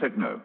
techno?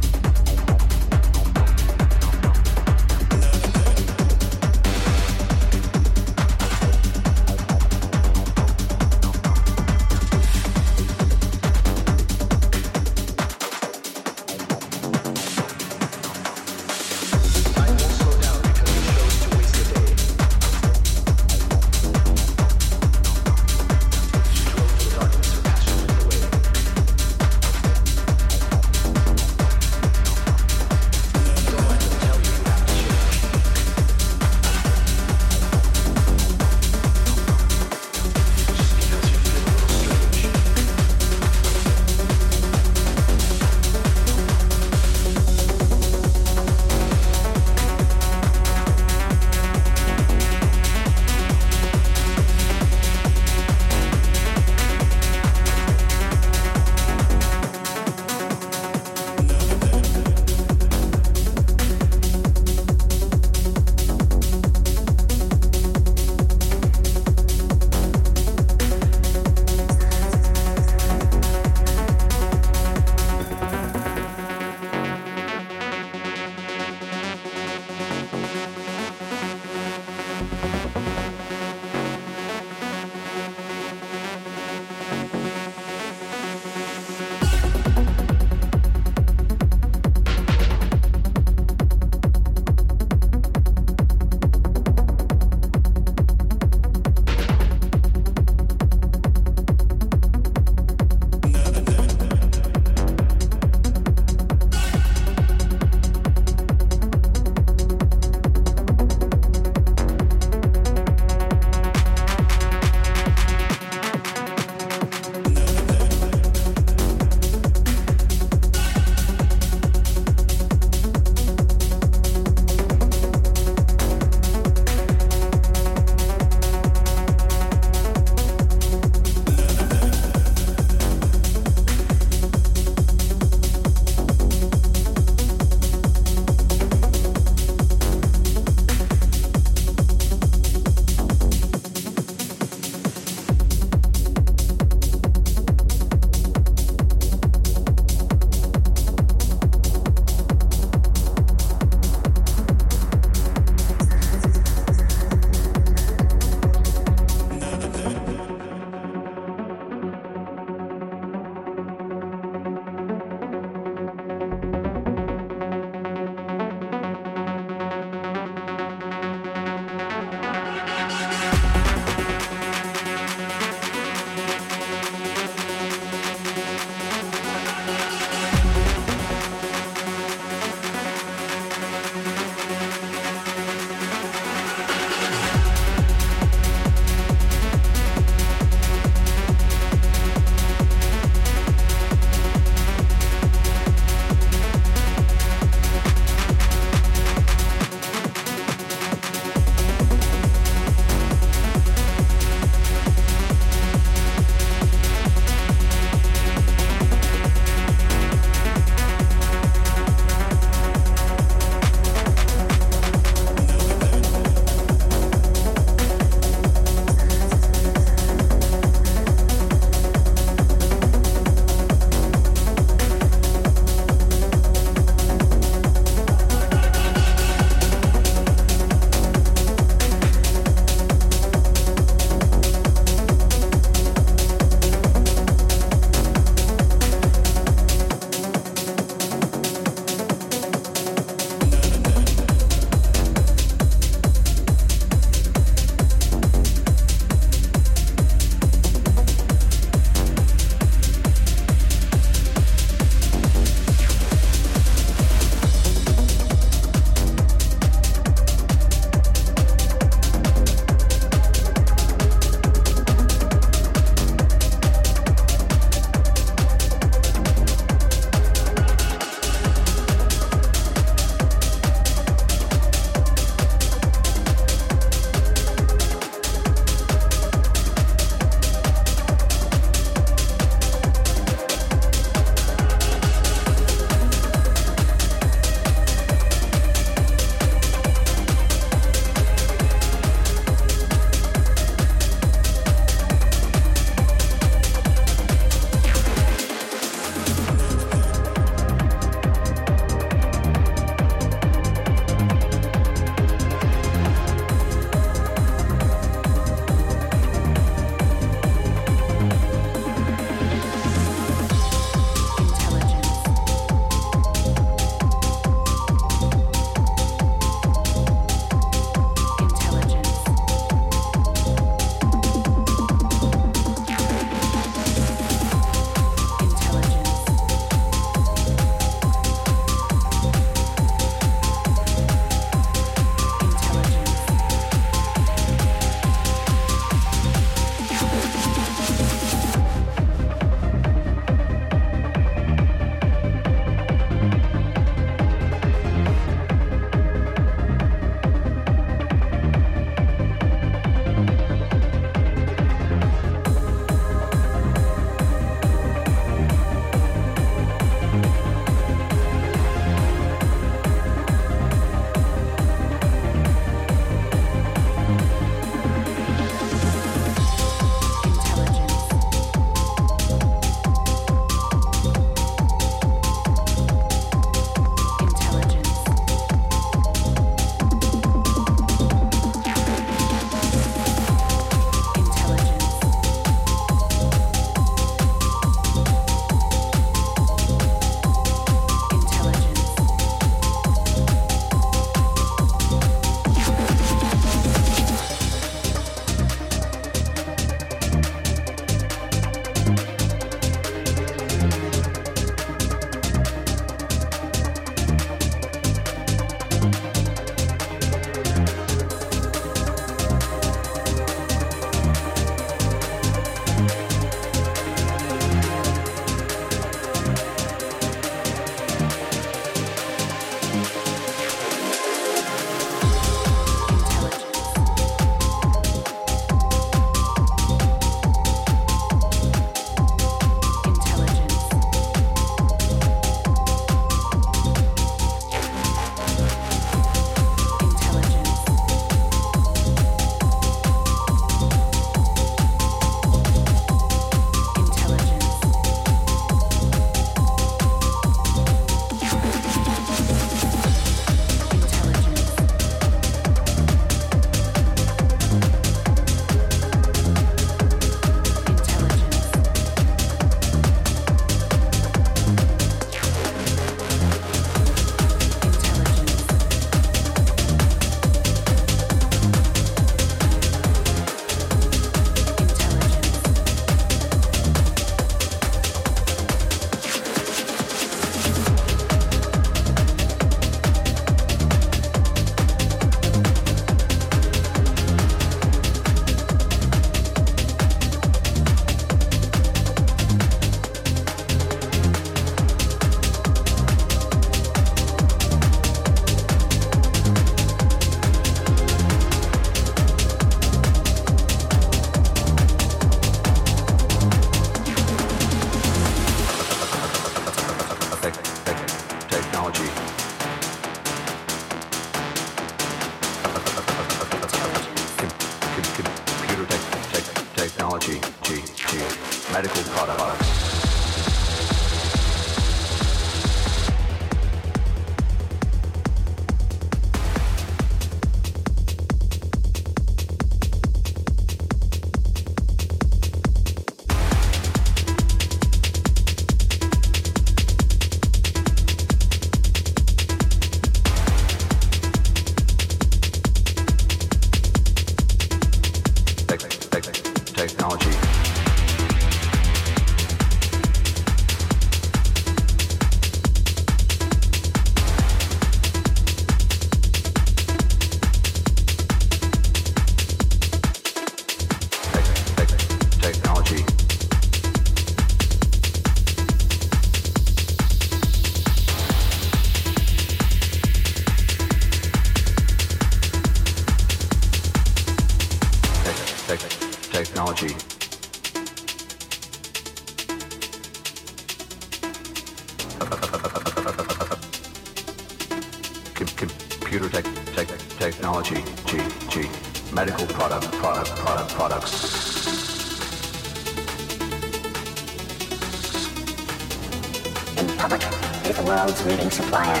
Public is the world's leading supplier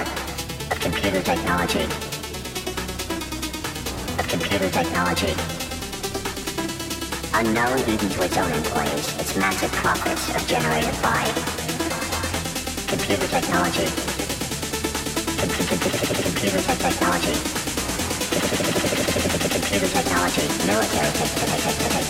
of computer technology. Of computer technology. Unknown even to its own employees, its massive profits are generated by computer technology. Computer technology. Computer technology. Military technology.